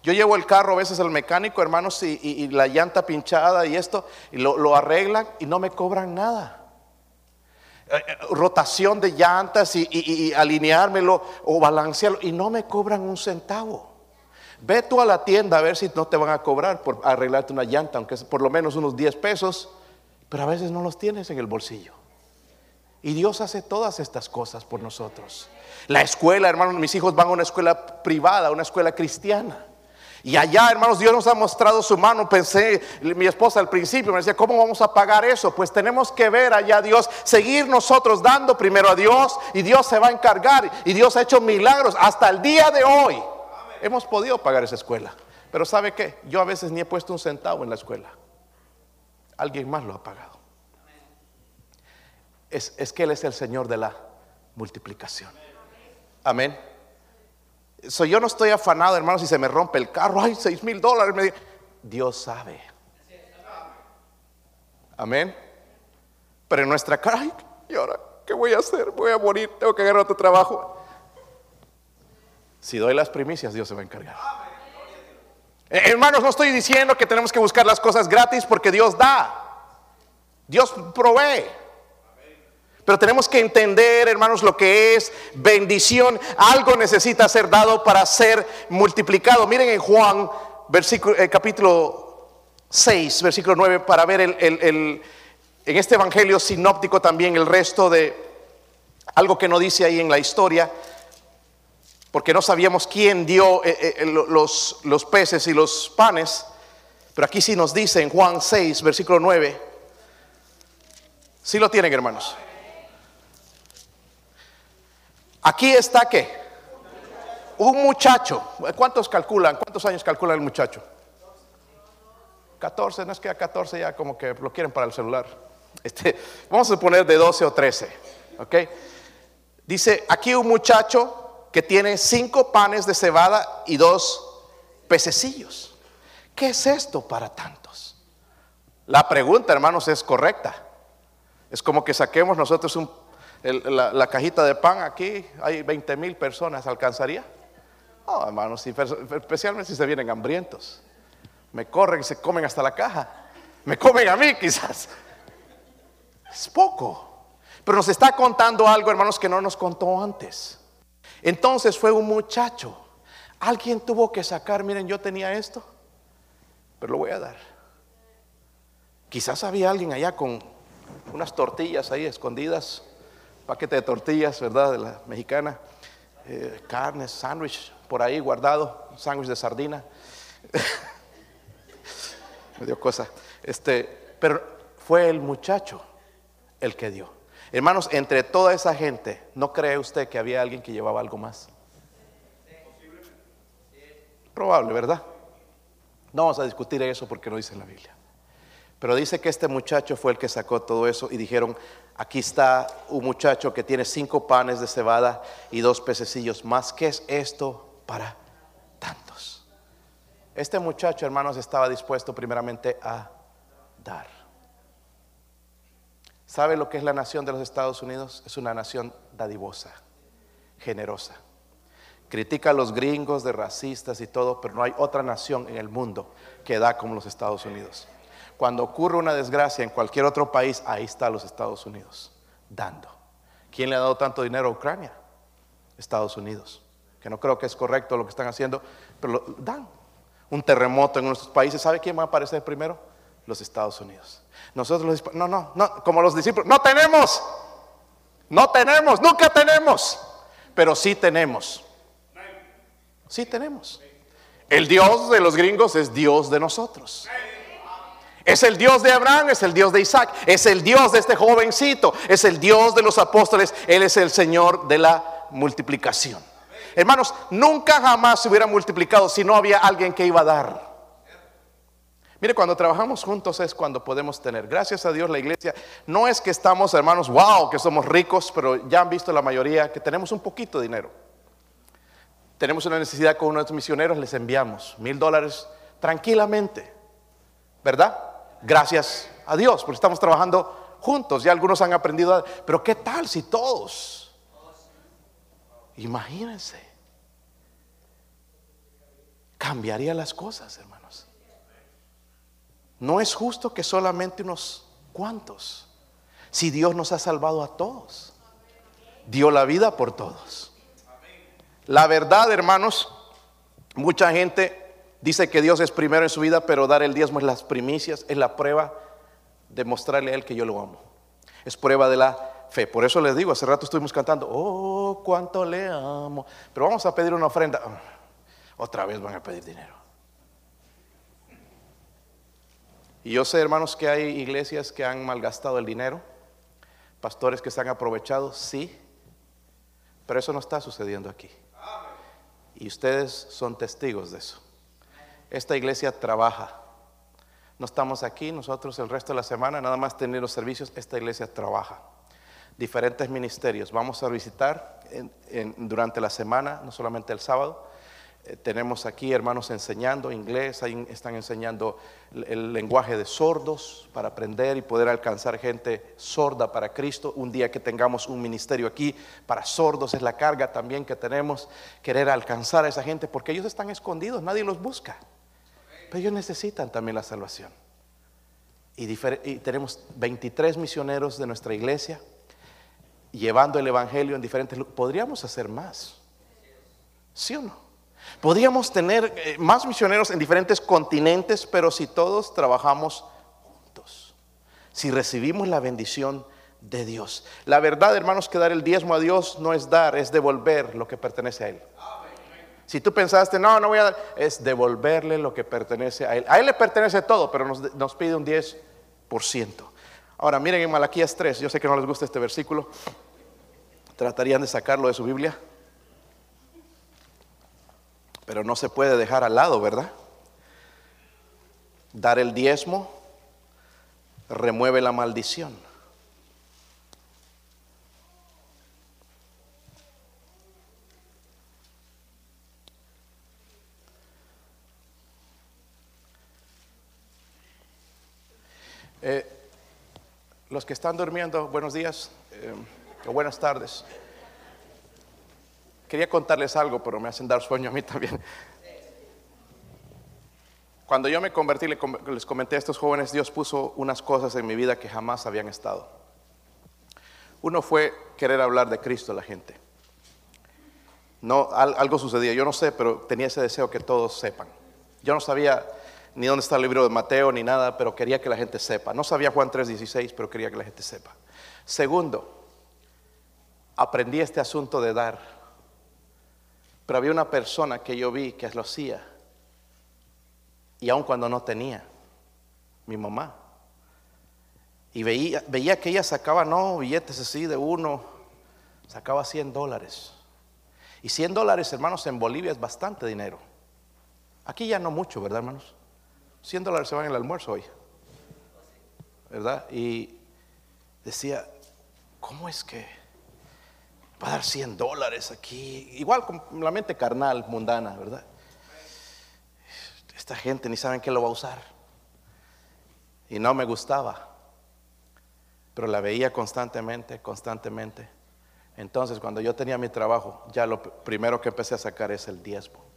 Yo llevo el carro a veces al mecánico, hermanos, y, la llanta pinchada y esto, y lo, arreglan y no me cobran nada. Eh, eh, rotación de llantas y, alineármelo o balancearlo, y no me cobran un centavo. Ve tú a la tienda a ver si no te van a cobrar por arreglarte una llanta, aunque es por lo menos unos 10 pesos, pero a veces no los tienes en el bolsillo. Y Dios hace todas estas cosas por nosotros. La escuela, hermanos, mis hijos van a una escuela privada, una escuela cristiana. Y allá, hermanos, Dios nos ha mostrado su mano. Pensé, mi esposa al principio me decía, ¿cómo vamos a pagar eso? Pues tenemos que ver allá Dios, seguir nosotros dando primero a Dios y Dios se va a encargar. Y Dios ha hecho milagros hasta el día de hoy. Hemos podido pagar esa escuela. Pero ¿sabe qué? Yo a veces ni he puesto un centavo en la escuela. Alguien más lo ha pagado es, que Él es el Señor de la multiplicación. Amén. Yo no estoy afanado, hermano, si se me rompe el carro, ay, seis mil dólares. Dios sabe. Amén. Pero en nuestra cara, ay, ¿y ahora qué voy a hacer? Voy a morir, tengo que agarrar otro trabajo. Si doy las primicias, Dios se va a encargar. Eh, hermanos, no estoy diciendo que tenemos que buscar las cosas gratis porque Dios da. Dios provee. Pero tenemos que entender, hermanos, lo que es bendición. Algo necesita ser dado para ser multiplicado. Miren en Juan, eh, capítulo 6, versículo 9, para ver el, en este evangelio sinóptico también el resto de algo que no dice ahí en la historia, porque no sabíamos quién dio eh, eh, los, los peces y los panes. Pero aquí sí nos dice en Juan 6, versículo 9. Sí lo tienen, hermanos. Aquí está que un muchacho, ¿cuántos calculan? ¿Cuántos años calcula el muchacho? 14, no es que a 14 ya como que lo quieren para el celular. (laughs) Este, vamos a poner de 12 o 13, ¿ok? Dice, aquí un muchacho que tiene cinco panes de cebada y dos pececillos. ¿Qué es esto para tantos? La pregunta, hermanos, es correcta. Es como que saquemos nosotros un la, cajita de pan aquí, hay 20 mil personas, ¿alcanzaría? No, hermanos, especialmente si se vienen hambrientos. Me corren y se comen hasta la caja. Me comen a mí quizás. Es poco. Pero nos está contando algo, hermanos, que no nos contó antes. Entonces fue un muchacho. Alguien tuvo que sacar, miren, yo tenía esto, pero lo voy a dar. Quizás había alguien allá con unas tortillas ahí escondidas paquete de tortillas, ¿verdad? De la mexicana. eh, carne, sándwich por ahí guardado, sándwich de sardina. (laughs) Me dio cosa. Este, pero fue el muchacho el que dio. Hermanos, entre toda esa gente, ¿no cree usted que había alguien que llevaba algo más? Probable, ¿verdad? No vamos a discutir eso porque no dice la Biblia. Pero dice que este muchacho fue el que sacó todo eso y dijeron, aquí está un muchacho que tiene cinco panes de cebada y dos pececillos más. ¿Qué es esto para tantos? Este muchacho, hermanos, estaba dispuesto primeramente a dar. ¿Sabe lo que es la nación de los Estados Unidos? Es una nación dadivosa, generosa. Critica a los gringos de racistas y todo, pero no hay otra nación en el mundo que da como los Estados Unidos. Cuando ocurre una desgracia en cualquier otro país, ahí está los Estados Unidos, dando. ¿Quién le ha dado tanto dinero a Ucrania? Estados Unidos. Que no creo que es correcto lo que están haciendo, pero dan. Un terremoto en nuestros países, ¿sabe quién va a aparecer primero? Los Estados Unidos. Nosotros los no, no, no, como los discípulos, no tenemos. No tenemos, nunca tenemos. Pero sí tenemos. Sí tenemos. El Dios de los gringos es Dios de nosotros. Es el Dios de Abraham, es el Dios de Isaac, es el Dios de este jovencito, es el Dios de los apóstoles, Él es el Señor de la multiplicación. Hermanos, nunca jamás se hubiera multiplicado si no había alguien que iba a dar. Mire, cuando trabajamos juntos es cuando podemos tener. Gracias a Dios la iglesia no es que estamos, hermanos, wow, que somos ricos, pero ya han visto la mayoría que tenemos un poquito de dinero. Tenemos una necesidad con unos misioneros, les enviamos mil dólares tranquilamente, ¿verdad? Gracias a Dios, porque estamos trabajando juntos. Ya algunos han aprendido, pero ¿qué tal si todos? Imagínense. Cambiaría las cosas, hermanos. No es justo que solamente unos cuantos, si Dios nos ha salvado a todos, dio la vida por todos. La verdad, hermanos, mucha gente Dice que Dios es primero en su vida, pero dar el diezmo es las primicias, es la prueba de mostrarle a Él que yo lo amo. Es prueba de la fe. Por eso les digo, hace rato estuvimos cantando, oh, cuánto le amo. Pero vamos a pedir una ofrenda. Otra vez van a pedir dinero. Y yo sé, hermanos, que hay iglesias que han malgastado el dinero, pastores que se han aprovechado, sí, pero eso no está sucediendo aquí. Y ustedes son testigos de eso. Esta iglesia trabaja. No estamos aquí nosotros el resto de la semana, nada más tener los servicios. Esta iglesia trabaja. Diferentes ministerios. Vamos a visitar durante la semana, no solamente el sábado. Eh, tenemos aquí hermanos enseñando inglés, ahí están enseñando el, lenguaje de sordos para aprender y poder alcanzar gente sorda para Cristo. Un día que tengamos un ministerio aquí para sordos es la carga también que tenemos, querer alcanzar a esa gente porque ellos están escondidos, nadie los busca. Pero ellos necesitan también la salvación. Y, tenemos 23 misioneros de nuestra iglesia llevando el Evangelio en diferentes lugares. Podríamos hacer más. ¿Sí o no? Podríamos tener eh, más misioneros en diferentes continentes, pero si todos trabajamos juntos, si recibimos la bendición de Dios. La verdad, hermanos, que dar el diezmo a Dios no es dar, es devolver lo que pertenece a Él. Si tú pensaste, no, no voy a dar, es devolverle lo que pertenece a él. A él le pertenece todo, pero nos, pide un 10%. Ahora, miren en Malaquías 3, yo sé que no les gusta este versículo. Tratarían de sacarlo de su Biblia. Pero no se puede dejar al lado, ¿verdad? Dar el diezmo remueve la maldición. Eh, los que están durmiendo, buenos días eh, o buenas tardes. Quería contarles algo, pero me hacen dar sueño a mí también. Cuando yo me convertí, les comenté a estos jóvenes, Dios puso unas cosas en mi vida que jamás habían estado. Uno fue querer hablar de Cristo a la gente. No, algo sucedía, yo no sé, pero tenía ese deseo que todos sepan. Yo no sabía ni dónde está el libro de Mateo, ni nada, pero quería que la gente sepa. No sabía Juan 3:16, pero quería que la gente sepa. Segundo, aprendí este asunto de dar. Pero había una persona que yo vi que lo hacía. Y aun cuando no tenía, mi mamá. Y veía, veía que ella sacaba, no, billetes así de uno, sacaba 100 dólares. Y 100 dólares, hermanos, en Bolivia es bastante dinero. Aquí ya no mucho, ¿verdad, hermanos? 100 dólares se van en el almuerzo hoy. ¿Verdad? Y decía, ¿cómo es que va a dar 100 dólares aquí? Igual con la mente carnal, mundana, ¿verdad? Esta gente ni saben qué lo va a usar. Y no me gustaba. Pero la veía constantemente, constantemente. Entonces, cuando yo tenía mi trabajo, ya lo primero que empecé a sacar es el diezmo.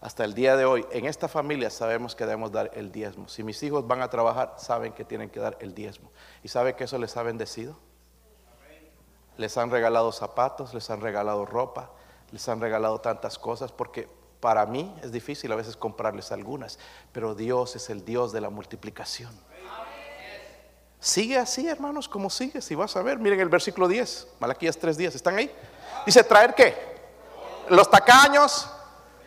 Hasta el día de hoy, en esta familia sabemos que debemos dar el diezmo. Si mis hijos van a trabajar, saben que tienen que dar el diezmo. ¿Y sabe que eso les ha bendecido? Les han regalado zapatos, les han regalado ropa, les han regalado tantas cosas, porque para mí es difícil a veces comprarles algunas, pero Dios es el Dios de la multiplicación. Sigue así, hermanos, como sigue. Si vas a ver, miren el versículo 10, Malaquías 3:10, ¿están ahí? Dice, ¿traer qué? Los tacaños,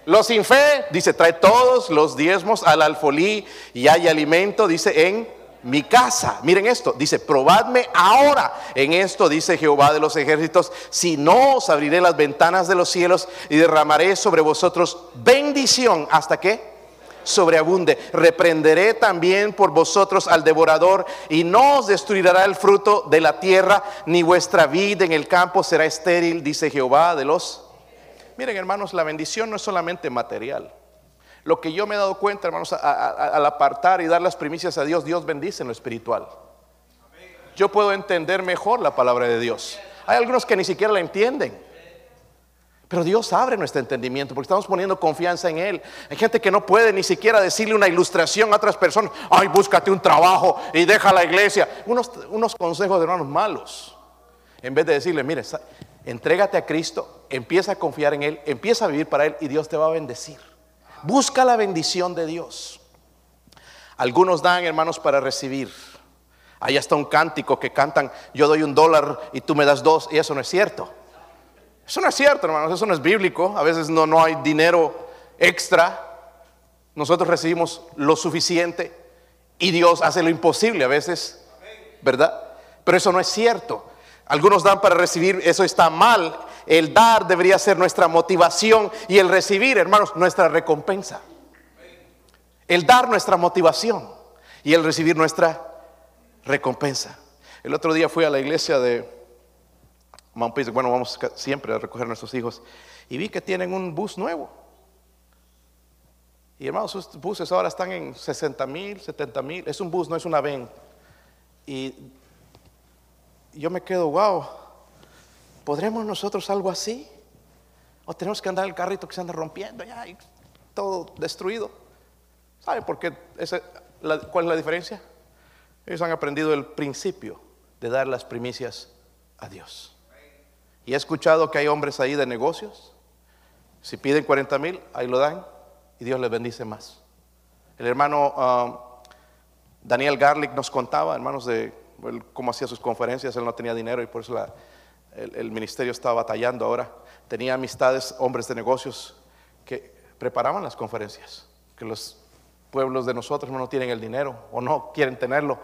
los sin fe, dice, trae todos los diezmos al alfolí y hay alimento, dice, en mi casa. Miren esto, dice, probadme ahora. En esto dice Jehová de los ejércitos, si no os abriré las ventanas de los cielos y derramaré sobre vosotros bendición hasta que sobreabunde. Reprenderé también por vosotros al devorador y no os destruirá el fruto de la tierra, ni vuestra vida en el campo será estéril, dice Jehová de los Miren, hermanos, la bendición no es solamente material. Lo que yo me he dado cuenta, hermanos, al apartar y dar las primicias a Dios, Dios bendice en lo espiritual. Yo puedo entender mejor la palabra de Dios. Hay algunos que ni siquiera la entienden. Pero Dios abre nuestro entendimiento porque estamos poniendo confianza en Él. Hay gente que no puede ni siquiera decirle una ilustración a otras personas. Ay, búscate un trabajo y deja la iglesia. Unos, unos consejos de hermanos malos. En vez de decirle, mire, Entrégate a Cristo, empieza a confiar en Él, empieza a vivir para Él y Dios te va a bendecir. Busca la bendición de Dios. Algunos dan, hermanos, para recibir. Ahí está un cántico que cantan, yo doy un dólar y tú me das dos, y eso no es cierto. Eso no es cierto, hermanos, eso no es bíblico. A veces no, no hay dinero extra. Nosotros recibimos lo suficiente y Dios hace lo imposible a veces, ¿verdad? Pero eso no es cierto. Algunos dan para recibir, eso está mal. El dar debería ser nuestra motivación y el recibir, hermanos, nuestra recompensa. El dar nuestra motivación y el recibir nuestra recompensa. El otro día fui a la iglesia de Mount bueno, vamos siempre a recoger a nuestros hijos, y vi que tienen un bus nuevo. Y hermanos, sus buses ahora están en 60 mil, 70 mil. Es un bus, no es una ven. Y yo me quedo, wow, ¿podremos nosotros algo así? ¿O tenemos que andar el carrito que se anda rompiendo ya y todo destruido? ¿Sabe por qué? ¿Cuál es la diferencia? Ellos han aprendido el principio de dar las primicias a Dios. Y he escuchado que hay hombres ahí de negocios. Si piden 40 mil, ahí lo dan y Dios les bendice más. El hermano um, Daniel Garlic nos contaba, hermanos de él, como hacía sus conferencias, él no tenía dinero y por eso el, ministerio estaba batallando ahora. Tenía amistades, hombres de negocios que preparaban las conferencias, que los pueblos de nosotros no tienen el dinero o no quieren tenerlo.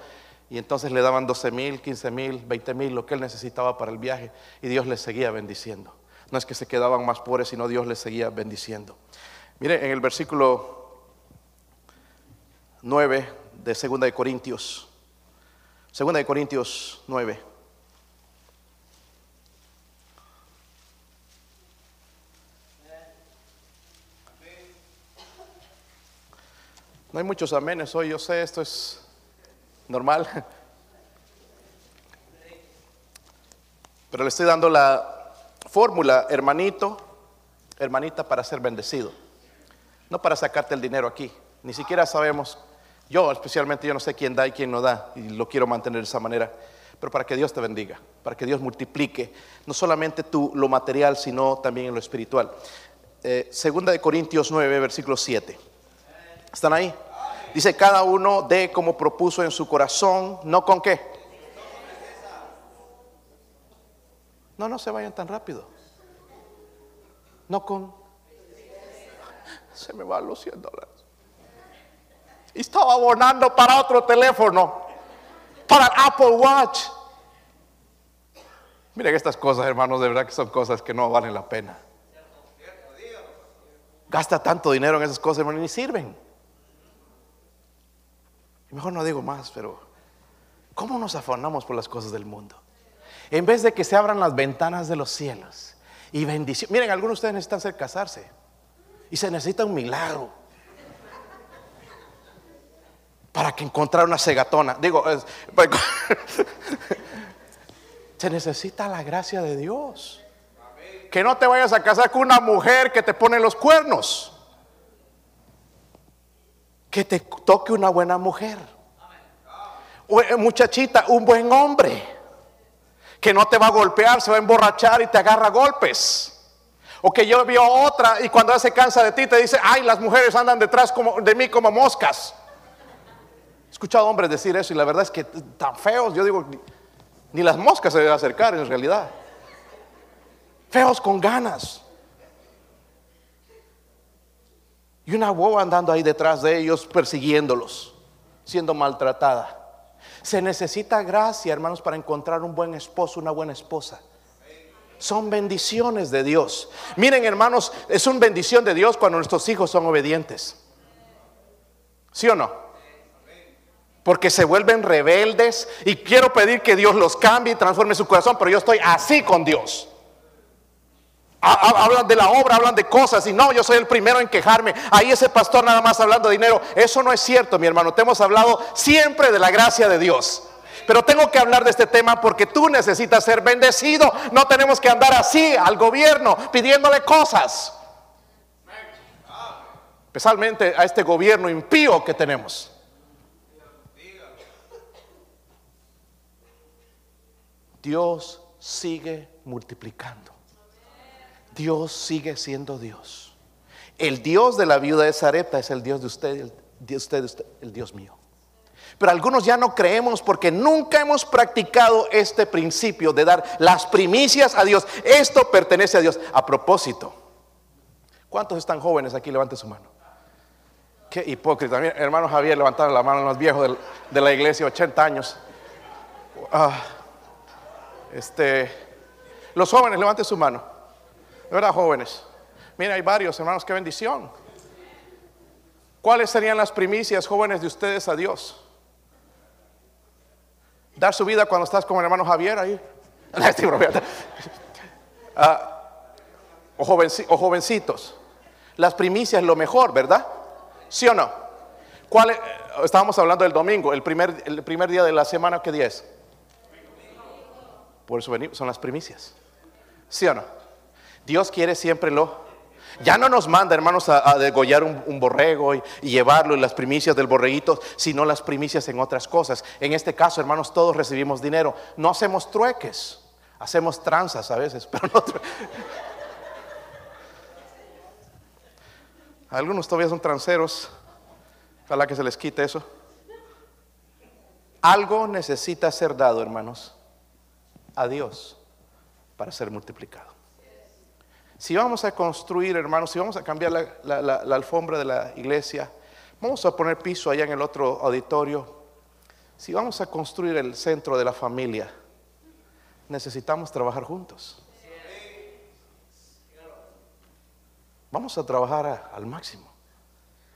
Y entonces le daban 12 mil, 15 mil, 20 mil, lo que él necesitaba para el viaje. Y Dios les seguía bendiciendo. No es que se quedaban más pobres, sino Dios les seguía bendiciendo. Mire, en el versículo 9 de 2 de Corintios, Segunda de Corintios 9. No hay muchos amenes hoy, yo sé, esto es normal. Pero le estoy dando la fórmula, hermanito, hermanita, para ser bendecido. No para sacarte el dinero aquí. Ni siquiera sabemos yo especialmente, yo no sé quién da y quién no da, y lo quiero mantener de esa manera, pero para que Dios te bendiga, para que Dios multiplique, no solamente tú lo material, sino también en lo espiritual. Eh, segunda de Corintios 9, versículo 7. ¿Están ahí? Dice, cada uno de como propuso en su corazón, no con qué. No, no se vayan tan rápido. No con se me van los 100 dólares. Y estaba abonando para otro teléfono, para Apple Watch. Miren estas cosas, hermanos, de verdad que son cosas que no valen la pena. Gasta tanto dinero en esas cosas, hermano, y ni sirven. Mejor no digo más, pero ¿cómo nos afanamos por las cosas del mundo? En vez de que se abran las ventanas de los cielos y bendición. Miren, algunos de ustedes necesitan ser casarse y se necesita un milagro para que encontrar una cegatona. Digo, pues, (laughs) se necesita la gracia de Dios. Que no te vayas a casar con una mujer que te pone los cuernos. Que te toque una buena mujer. O, eh, muchachita, un buen hombre. Que no te va a golpear, se va a emborrachar y te agarra golpes. O que yo vio otra y cuando se cansa de ti te dice, ay, las mujeres andan detrás como, de mí como moscas. He escuchado hombres decir eso y la verdad es que tan feos, yo digo, ni las moscas se deben acercar en realidad. Feos con ganas. Y una boba andando ahí detrás de ellos, persiguiéndolos, siendo maltratada. Se necesita gracia, hermanos, para encontrar un buen esposo, una buena esposa. Son bendiciones de Dios. Miren, hermanos, es una bendición de Dios cuando nuestros hijos son obedientes. ¿Sí o no? Porque se vuelven rebeldes y quiero pedir que Dios los cambie y transforme su corazón, pero yo estoy así con Dios. Hablan de la obra, hablan de cosas y no, yo soy el primero en quejarme. Ahí ese pastor nada más hablando de dinero. Eso no es cierto, mi hermano. Te hemos hablado siempre de la gracia de Dios. Pero tengo que hablar de este tema porque tú necesitas ser bendecido. No tenemos que andar así al gobierno pidiéndole cosas. Especialmente a este gobierno impío que tenemos. Dios sigue multiplicando. Dios sigue siendo Dios. El Dios de la viuda de Zareta es el Dios de usted, el, usted, el Dios mío. Pero algunos ya no creemos porque nunca hemos practicado este principio de dar las primicias a Dios. Esto pertenece a Dios. A propósito, ¿cuántos están jóvenes aquí? Levante su mano. Qué hipócrita. hermano Javier, levantar la mano más viejo de, la iglesia, 80 años. Ah, este, los jóvenes, levante su mano. ¿Verdad, jóvenes? Mira, hay varios hermanos, qué bendición. ¿Cuáles serían las primicias, jóvenes, de ustedes a Dios? Dar su vida cuando estás con el hermano Javier ahí. (laughs) Ah, o, jovencitos. Las primicias lo mejor, ¿verdad? ¿Sí o no? ¿Cuál estábamos hablando del domingo, el primer, el primer día de la semana, ¿qué día es? Por eso venimos, son las primicias. ¿Sí o no? Dios quiere siempre lo. Ya no nos manda, hermanos, a, degollar un, borrego y, llevarlo y las primicias del borreguito, sino las primicias en otras cosas. En este caso, hermanos, todos recibimos dinero. No hacemos trueques, hacemos tranzas a veces, (laughs) pero no. Algunos todavía son tranceros. Ojalá que se les quite eso. Algo necesita ser dado, hermanos, a Dios para ser multiplicado. Si vamos a construir, hermanos, si vamos a cambiar la, alfombra de la iglesia, vamos a poner piso allá en el otro auditorio, si vamos a construir el centro de la familia, necesitamos trabajar juntos. Vamos a trabajar al máximo.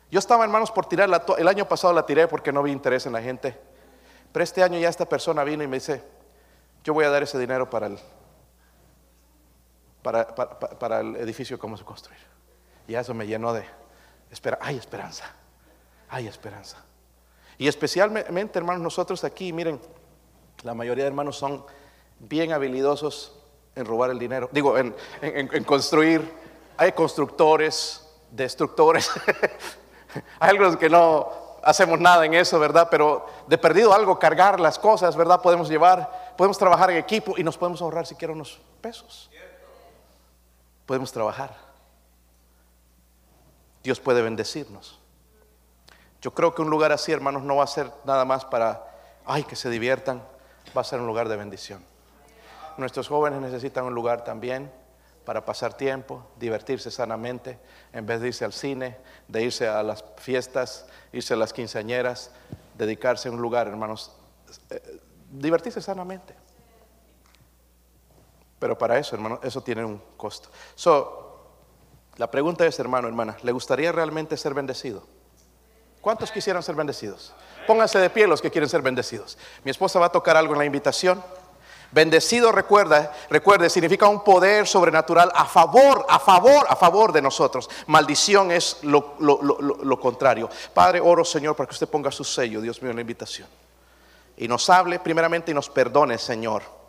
Yo estaba, hermanos, por tirar el año pasado la tiré porque no había interés en la gente. Pero este año ya esta persona vino y me dice, yo voy a dar ese dinero para el, para, el edificio cómo se construir. Y eso me llenó de espera, hay esperanza, hay esperanza. Y especialmente, hermanos, nosotros aquí, miren, la mayoría de hermanos son bien habilidosos en robar el dinero, digo, en, construir. Hay constructores, destructores. (laughs) hay algunos que no hacemos nada en eso, ¿verdad? Pero de perdido algo, cargar las cosas, ¿verdad? Podemos llevar, podemos trabajar en equipo y nos podemos ahorrar siquiera unos pesos podemos trabajar. Dios puede bendecirnos. Yo creo que un lugar así, hermanos, no va a ser nada más para, ay, que se diviertan, va a ser un lugar de bendición. Nuestros jóvenes necesitan un lugar también para pasar tiempo, divertirse sanamente, en vez de irse al cine, de irse a las fiestas, irse a las quinceañeras, dedicarse a un lugar, hermanos, eh, divertirse sanamente. Pero para eso, hermano, eso tiene un costo. So, la pregunta es, hermano, hermana, ¿le gustaría realmente ser bendecido? ¿Cuántos quisieran ser bendecidos? Pónganse de pie los que quieren ser bendecidos. Mi esposa va a tocar algo en la invitación. Bendecido, recuerda, recuerde, significa un poder sobrenatural a favor, a favor, a favor de nosotros. Maldición es lo, lo, lo, lo contrario. Padre, oro, Señor, para que usted ponga su sello, Dios mío, en la invitación. Y nos hable primeramente y nos perdone, Señor